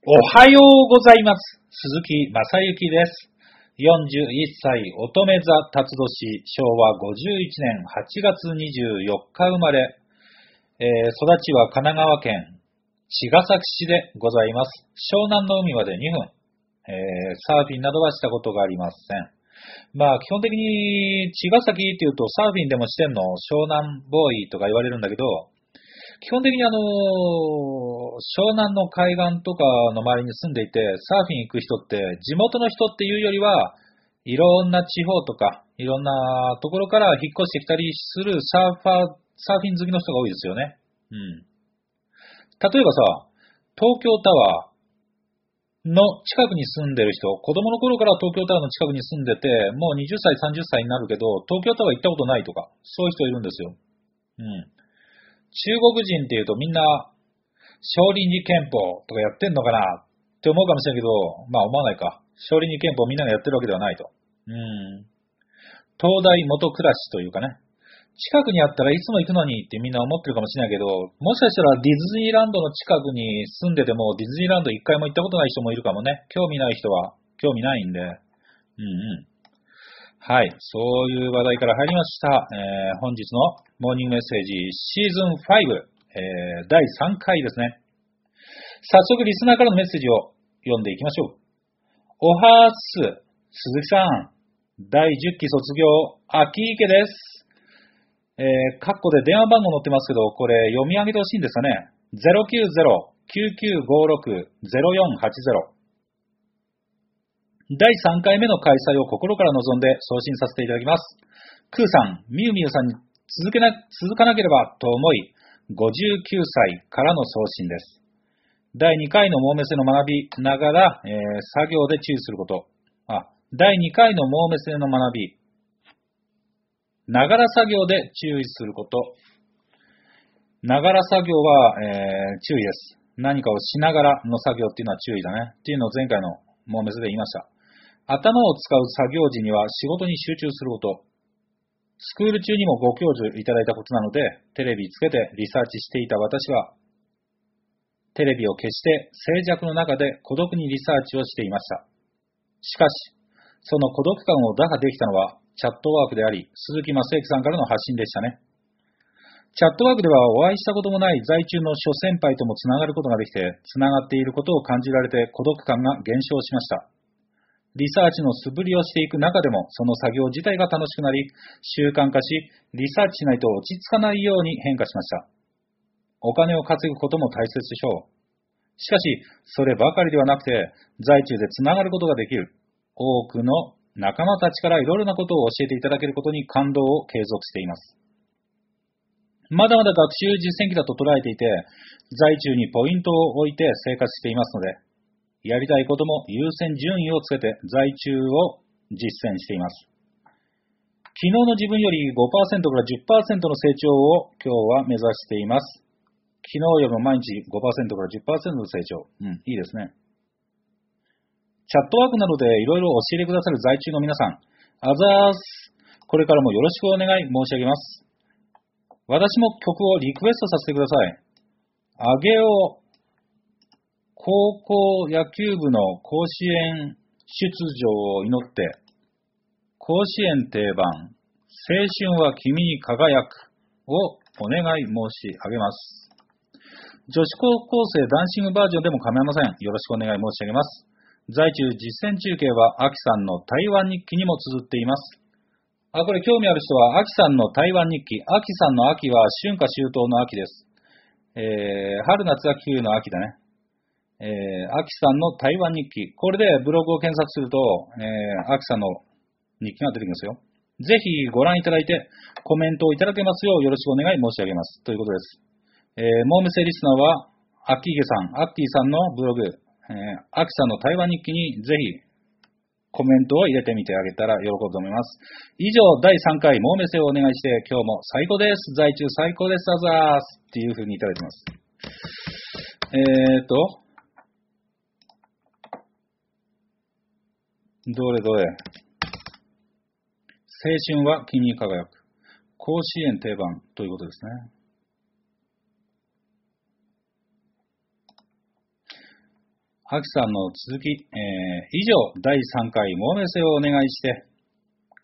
おはようございます。鈴木正幸です。41歳乙女座辰年昭和51年8月24日生まれ、えー育ちは神奈川県茅ヶ崎市でございます。湘南の海まで2分、えーサーフィンなどはしたことがありません。まあ基本的に茅ヶ崎っていうとサーフィンでもしてんの？湘南ボーイとか言われるんだけど、基本的にあの、湘南の海岸とかの周りに住んでいて、サーフィン行く人って、地元の人っていうよりは、いろんな地方とか、いろんなところから引っ越してきたりするサーファー、サーフィン好きの人が多いですよね。うん。例えばさ、東京タワーの近くに住んでる人、子供の頃から東京タワーの近くに住んでて、もう20歳、30歳になるけど、東京タワー行ったことないとか、そういう人いるんですよ。うん。中国人っていうとみんな、少林寺拳法とかやってんのかなって思うかもしれないけど、まあ思わないか。少林寺拳法みんながやってるわけではないと。うん。東大元暮らしというかね。近くにあったらいつも行くのにってみんな思ってるかもしれないけど、もしかしたらディズニーランドの近くに住んでてもディズニーランド一回も行ったことない人もいるかもね。興味ない人は興味ないんで。うんうん。はい。そういう話題から入りました。えー本日のモーニングメッセージシーズン5、えー第3回ですね。早速リスナーからのメッセージを読んでいきましょう。おはーす、鈴木さん。第10期卒業、秋池です。えー、カッコで電話番号載ってますけど、これ読み上げてほしいんですかね。090-9956-0480。第3回目の開催を心から望んで送信させていただきます。クーさん、みゆみゆさんに続けな、続かなければと思い、59歳からの送信です。第2回のモーメセの学びながら、えー作業で注意すること。あ、第2回のモーメセの学び、ながら作業で注意すること。ながら作業は、えー注意です。何かをしながらの作業っていうのは注意だね。っていうのを前回のモーメスで言いました。頭を使う作業時には仕事に集中すること。スクール中にもご教授いただいたことなので、テレビつけてリサーチしていた私は、テレビを消して静寂の中で孤独にリサーチをしていました。しかし、その孤独感を打破できたのはチャットワークであり、鈴木正幸さんからの発信でしたね。チャットワークではお会いしたこともない在中の諸先輩ともつながることができて、つながっていることを感じられて孤独感が減少しました。リサーチの素振りをしていく中でも、その作業自体が楽しくなり、習慣化し、リサーチしないと落ち着かないように変化しました。お金を稼ぐことも大切でしょう。しかし、そればかりではなくて、在中でつながることができる。多くの仲間たちからいろいろなことを教えていただけることに感動を継続しています。まだまだ学習実践期だと捉えていて、在中にポイントを置いて生活していますので、やりたいことも優先順位をつけて在中を実践しています。昨日の自分より5%から10%の成長を今日は目指しています。昨日よりも毎日5%から10%の成長。うん、いいですね。チャットワークなどでいろいろ教えてくださる在中の皆さん、あざーす。これからもよろしくお願い申し上げます。私も曲をリクエストさせてください。あげお高校野球部の甲子園出場を祈って、甲子園定番、青春は君に輝くをお願い申し上げます。女子高校生ダンシングバージョンでも構いません。よろしくお願い申し上げます。在中実践中継は、アキさんの台湾日記にも綴っています。あ、これ興味ある人は、アキさんの台湾日記。アキさんの秋は春夏秋冬の秋です。えー、春夏秋冬の秋だね。えー、アキさんの台湾日記。これでブログを検索すると、えー、アキさんの日記が出てきますよ。ぜひご覧いただいて、コメントをいただけますようよろしくお願い申し上げます。ということです。えー、モームセリスナーは、アッキーゲさん、アッキーさんのブログ、えー、アキさんの台湾日記にぜひコメントを入れてみてあげたら喜ぶと思います。以上、第3回、モーメセをお願いして、今日も最高です。在中最高です。あざーす。っていう風にいただいてます。えーと、どれどれ。青春は君に輝く。甲子園定番ということですね。アキさんの続き、えー、以上、第3回、モーメセをお願いして、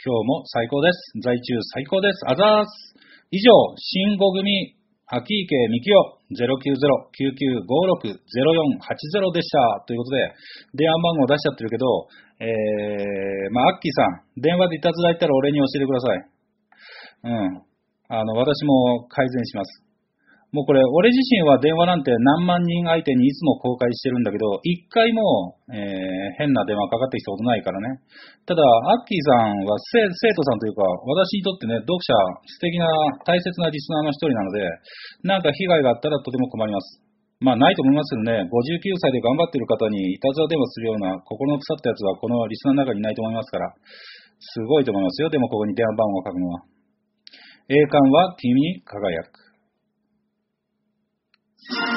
今日も最高です。在中最高です。あざーす。以上、新5組、秋池みきお090-9956-0480でした。ということで、電話番号出しちゃってるけど、えー、まあ、アッキーさん、電話でいたずらいたら俺に教えてください。うん。あの、私も改善します。もうこれ、俺自身は電話なんて何万人相手にいつも公開してるんだけど、一回も、えー、変な電話かかってきたことないからね。ただ、アッキーさんは生徒さんというか、私にとってね、読者、素敵な、大切なリスナーの一人なので、なんか被害があったらとても困ります。まあ、ないと思いますけどね、59歳で頑張ってる方にいたずら電話するような心の腐ったやつはこのリスナーの中にいないと思いますから、すごいと思いますよ。でもここに電話番号を書くのは。栄冠は君に輝く。はい、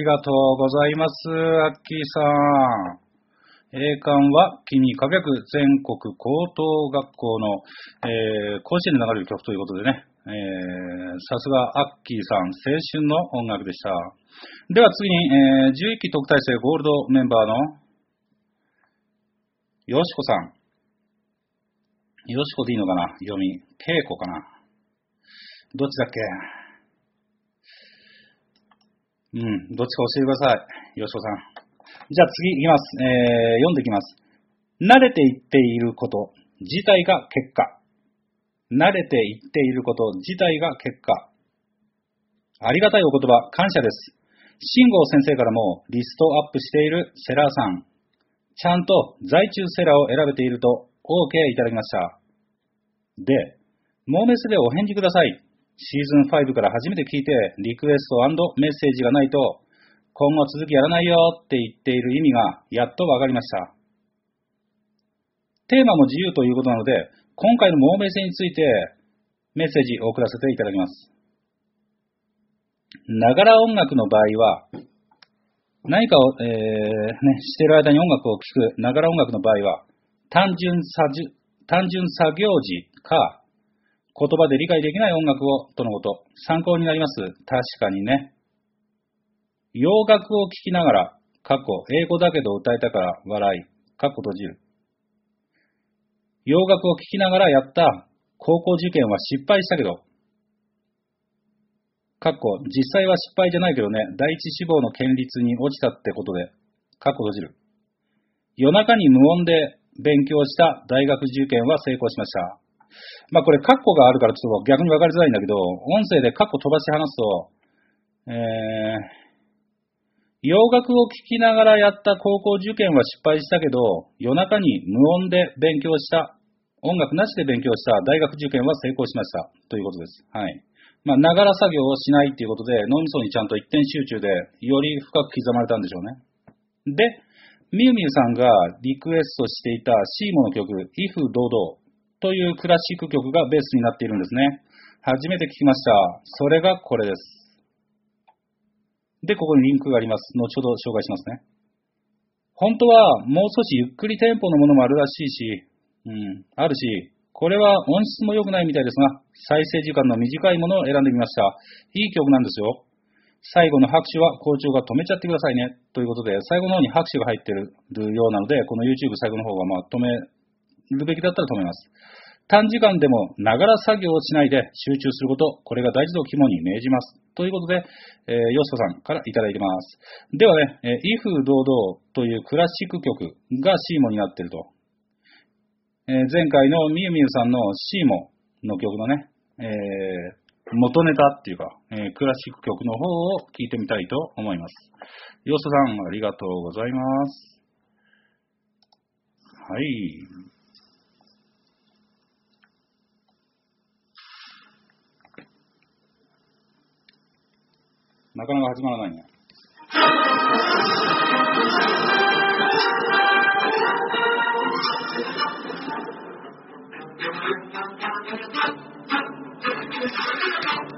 ありがとうございます、アッキーさん。栄冠は気に輝く全国高等学校の、えー、甲子園で流れる曲ということでね、えー、さすがアッキーさん、青春の音楽でした。では次に、えー、11期特待生ゴールドメンバーのよしこさん。よしこでいいのかな？読み。けいこかな？どっちだっけ？うん、どっちか教えてください。よしこさん。じゃあ次いきます。えー、読んでいきます。慣れていっていること自体が結果。慣れていっていること自体が結果。ありがたいお言葉、感謝です。慎吾先生からもリストアップしているセラーさん。ちゃんと在中セラーを選べていると OK いただきました。で、モーメスでお返事ください。シーズン5から初めて聞いて、リクエストメッセージがないと、今後続きやらないよって言っている意味がやっとわかりました。テーマも自由ということなので、今回の亡命戦について、メッセージを送らせていただきます。ながら音楽の場合は、何かを、えー、ね、してる間に音楽を聴くながら音楽の場合は、単純作業時か、言葉で理解できない音楽を、とのこと。参考になります。確かにね。洋楽を聴きながら、過去、英語だけど歌えたから笑い、過去閉じる。洋楽を聴きながらやった高校受験は失敗したけど、過去、実際は失敗じゃないけどね、第一志望の県立に落ちたってことで、過去閉じる。夜中に無音で勉強した大学受験は成功しました。まあこれ、カッコがあるからちょっと逆に分かりづらいんだけど、音声でカッコ飛ばし話すと、えー、洋楽を聴きながらやった高校受験は失敗したけど、夜中に無音で勉強した、音楽なしで勉強した大学受験は成功しました。ということです。はい。まあ、ながら作業をしないっていうことで、脳みそにちゃんと一点集中で、より深く刻まれたんでしょうね。で、みゆみゆさんがリクエストしていたシーモの曲、If 堂々というクラシック曲がベースになっているんですね。初めて聞きました。それがこれです。で、ここにリンクがあります。後ほど紹介しますね。本当はもう少しゆっくりテンポのものもあるらしいし、うん、あるし、これは音質も良くないみたいですが、再生時間の短いものを選んでみました。いい曲なんですよ。最後の拍手は校長が止めちゃってくださいね。ということで、最後の方に拍手が入ってるようなので、この YouTube 最後の方はまあ止めるべきだったら止めます。短時間でもながら作業をしないで集中すること、これが大事と肝に銘じます。ということで、えー、ヨスコさんからいただいてます。ではね、えー、威風堂々というクラシック曲がシーモになっていると。えー、前回のみゆみゆさんのシーモの曲のね、えー、元ネタっていうか、えー、クラシック曲の方を聴いてみたいと思います。ヨスさん、ありがとうございます。はい。なかなか始まらないね。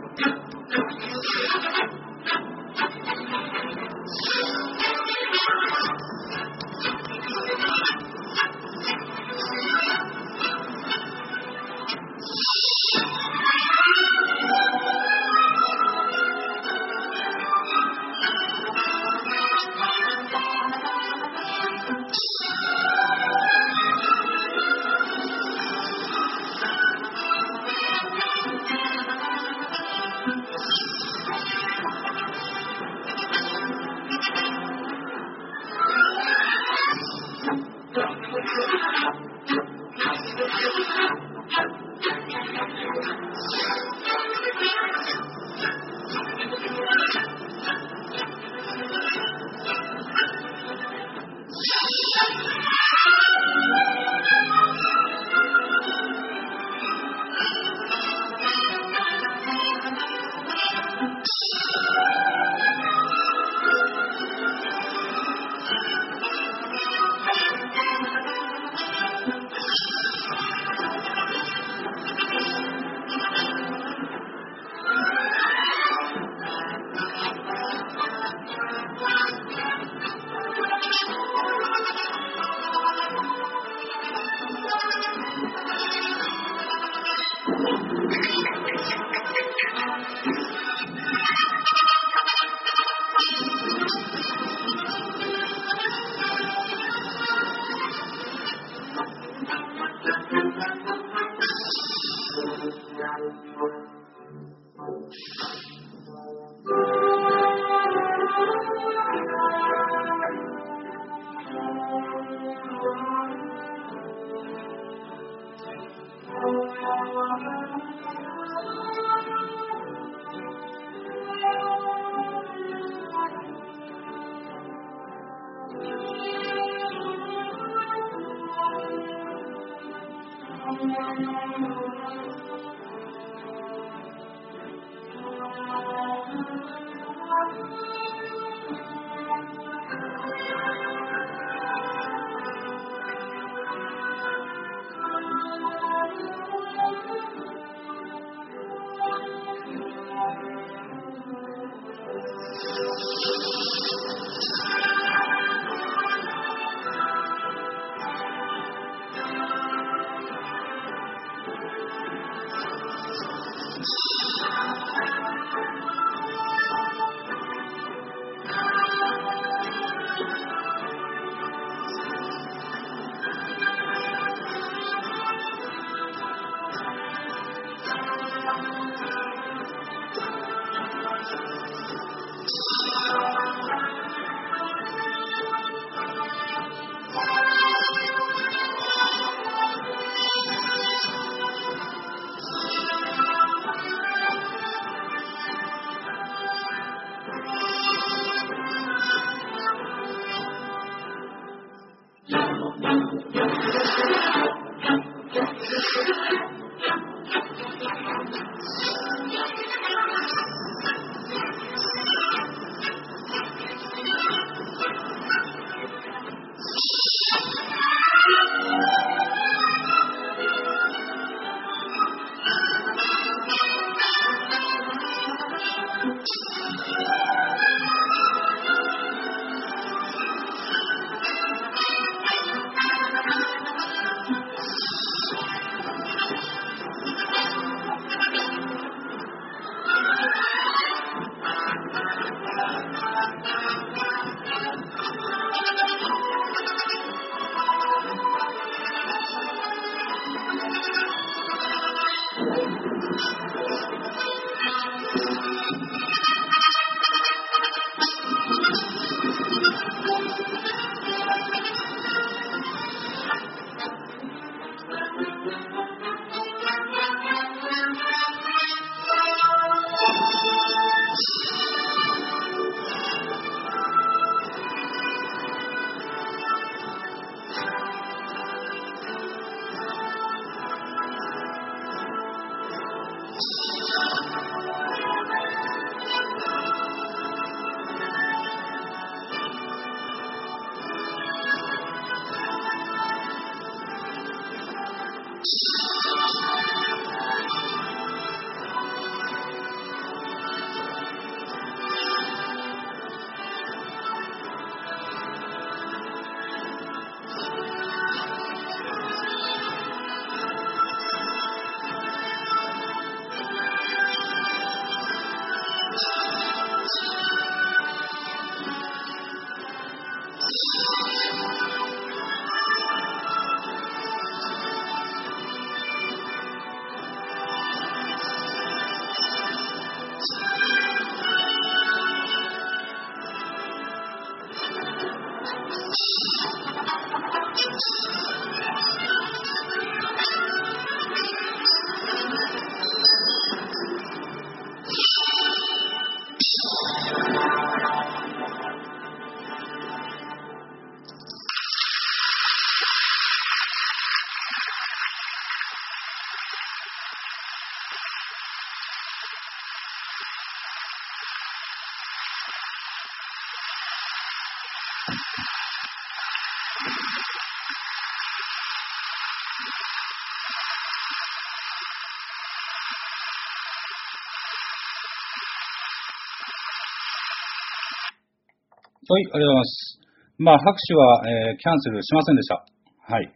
はい、ありがとうございます。まあ、拍手は、えー、キャンセルしませんでした。はい。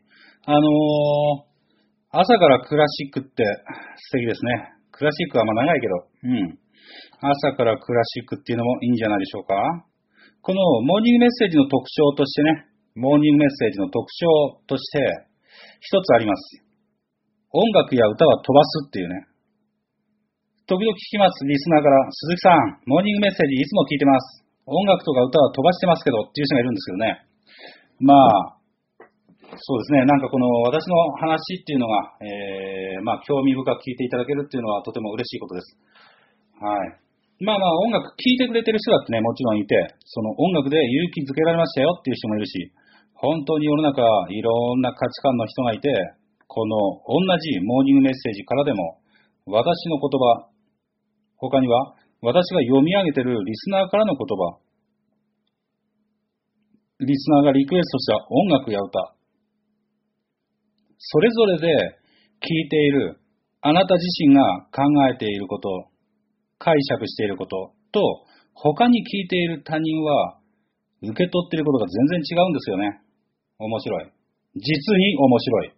あのー、朝からクラシックって素敵ですね。クラシックはまあ長いけど、うん。朝からクラシックっていうのもいいんじゃないでしょうか。このモーニングメッセージの特徴としてね、モーニングメッセージの特徴として一つあります。音楽や歌は飛ばすっていうね。時々聞きます、リスナーから、鈴木さん、モーニングメッセージいつも聞いてます。音楽とか歌は飛ばしてますけどっていう人がいるんですけどね。まあ、そうですね。なんかこの私の話っていうのが、えー、まあ興味深く聞いていただけるっていうのはとても嬉しいことです。はい。まあまあ音楽聴いてくれてる人だってね、もちろんいて、その音楽で勇気づけられましたよっていう人もいるし、本当に世の中いろんな価値観の人がいて、この同じモーニングメッセージからでも、私の言葉、他には私が読み上げているリスナーからの言葉、リスナーがリクエストした音楽や歌、それぞれで聞いているあなた自身が考えていること、解釈していることと、他に聞いている他人は受け取っていることが全然違うんですよね。面白い。実に面白い。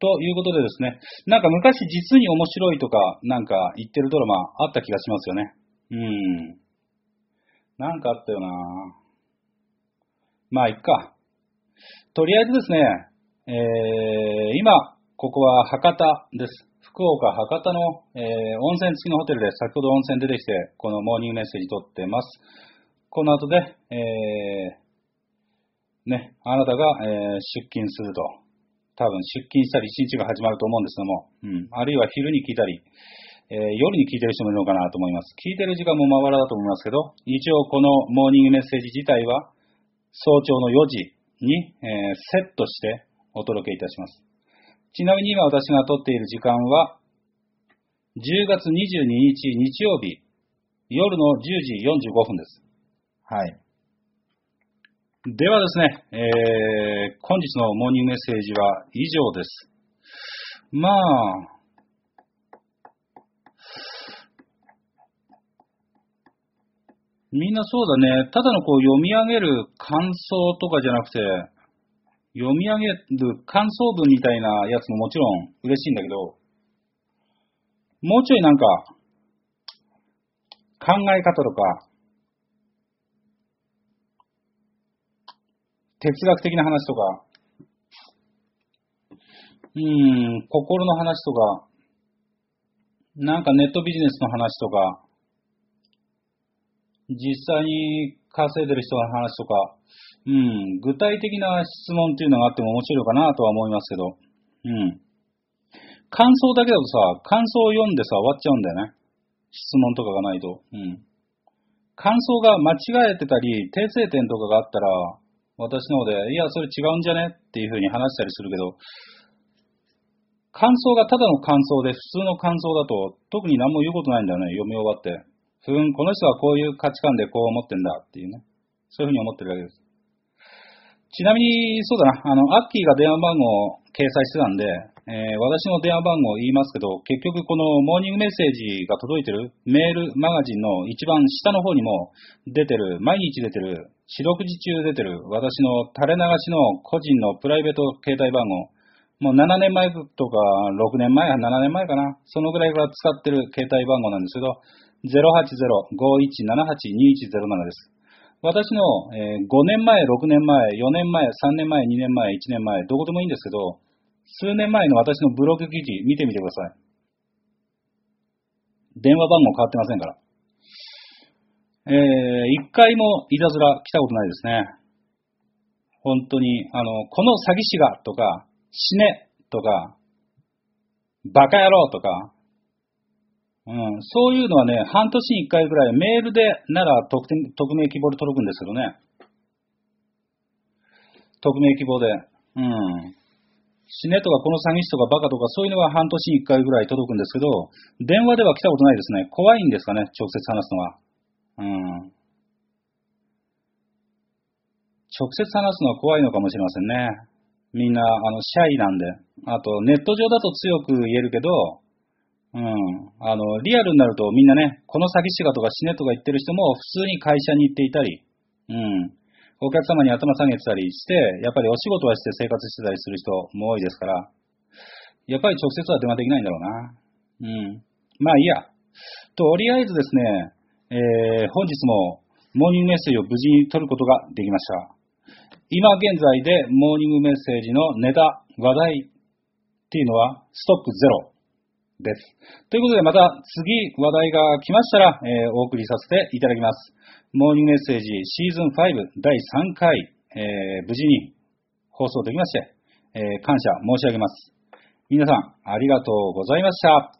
ということでですね、なんか昔実に面白いとかなんか言ってるドラマあった気がしますよね。うん。なんかあったよなまあ、いっか。とりあえずですね、えー、今、ここは博多です。福岡、博多の、えー、温泉付きのホテルで先ほど温泉出てきて、このモーニングメッセージ撮ってます。この後で、えー、ね、あなたが、えー、出勤すると。多分出勤したり一日が始まると思うんですけども、うん。あるいは昼に聞いたり、えー、夜に聞いてる人もいるのかなと思います。聞いてる時間もまばらだと思いますけど、一応このモーニングメッセージ自体は、早朝の4時に、えー、セットしてお届けいたします。ちなみに今私が撮っている時間は、10月22日日曜日、夜の10時45分です。はい。ではですね、えー、本日のモーニングメッセージは以上です。まあ、みんなそうだね。ただのこう読み上げる感想とかじゃなくて、読み上げる感想文みたいなやつももちろん嬉しいんだけど、もうちょいなんか、考え方とか、哲学的な話とか、うん、心の話とか、なんかネットビジネスの話とか、実際に稼いでる人の話とか、うん、具体的な質問っていうのがあっても面白いかなとは思いますけど、うん。感想だけだとさ、感想を読んでさ、終わっちゃうんだよね。質問とかがないと。うん。感想が間違えてたり、訂正点とかがあったら、私の方で、いや、それ違うんじゃね？っていうふうに話したりするけど、感想がただの感想で普通の感想だと、特に何も言うことないんだよね、読み終わって。ふん、この人はこういう価値観でこう思ってんだっていうね。そういうふうに思ってるわけです。ちなみに、そうだな、あの、アッキーが電話番号を掲載してたんで、えー、私の電話番号を言いますけど、結局このモーニングメッセージが届いてるメールマガジンの一番下の方にも出てる、毎日出てる、四六時中出てる、私の垂れ流しの個人のプライベート携帯番号、もう7年前とか6年前、7年前かな、そのぐらいから使ってる携帯番号なんですけど、080-5178-2107です。私の、えー、5年前、6年前、4年前、3年前、2年前、1年前、どこでもいいんですけど、数年前の私のブログ記事見てみてください。電話番号変わってませんから。えー、一回もいたずら来たことないですね。本当に、あの、この詐欺師がとか、死ねとか、バカ野郎とか、うん、そういうのはね、半年に1回ぐらいメールでなら匿匿名希望で届くんですけどね。匿名希望で。うん。死ねとかこの詐欺師とかバカとかそういうのは半年に1回ぐらい届くんですけど、電話では来たことないですね。怖いんですかね、直接話すのは。うん。直接話すのは怖いのかもしれませんね。みんな、あの、シャイなんで。あと、ネット上だと強く言えるけど、うん。あの、リアルになるとみんなね、この詐欺師がとか死ねとか言ってる人も普通に会社に行っていたり、うん。お客様に頭下げてたりして、やっぱりお仕事はして生活してたりする人も多いですから、やっぱり直接は電話できないんだろうな。うん。まあいいや。とりあえずですね、えー、本日もモーニングメッセージを無事に取ることができました。今現在でモーニングメッセージのネタ、話題っていうのはストックゼロ。です。ということで、また次話題が来ましたら、えー、お送りさせていただきます。モーニングメッセージシーズン5第3回、えー、無事に放送できまして、えー、感謝申し上げます。皆さん、ありがとうございました。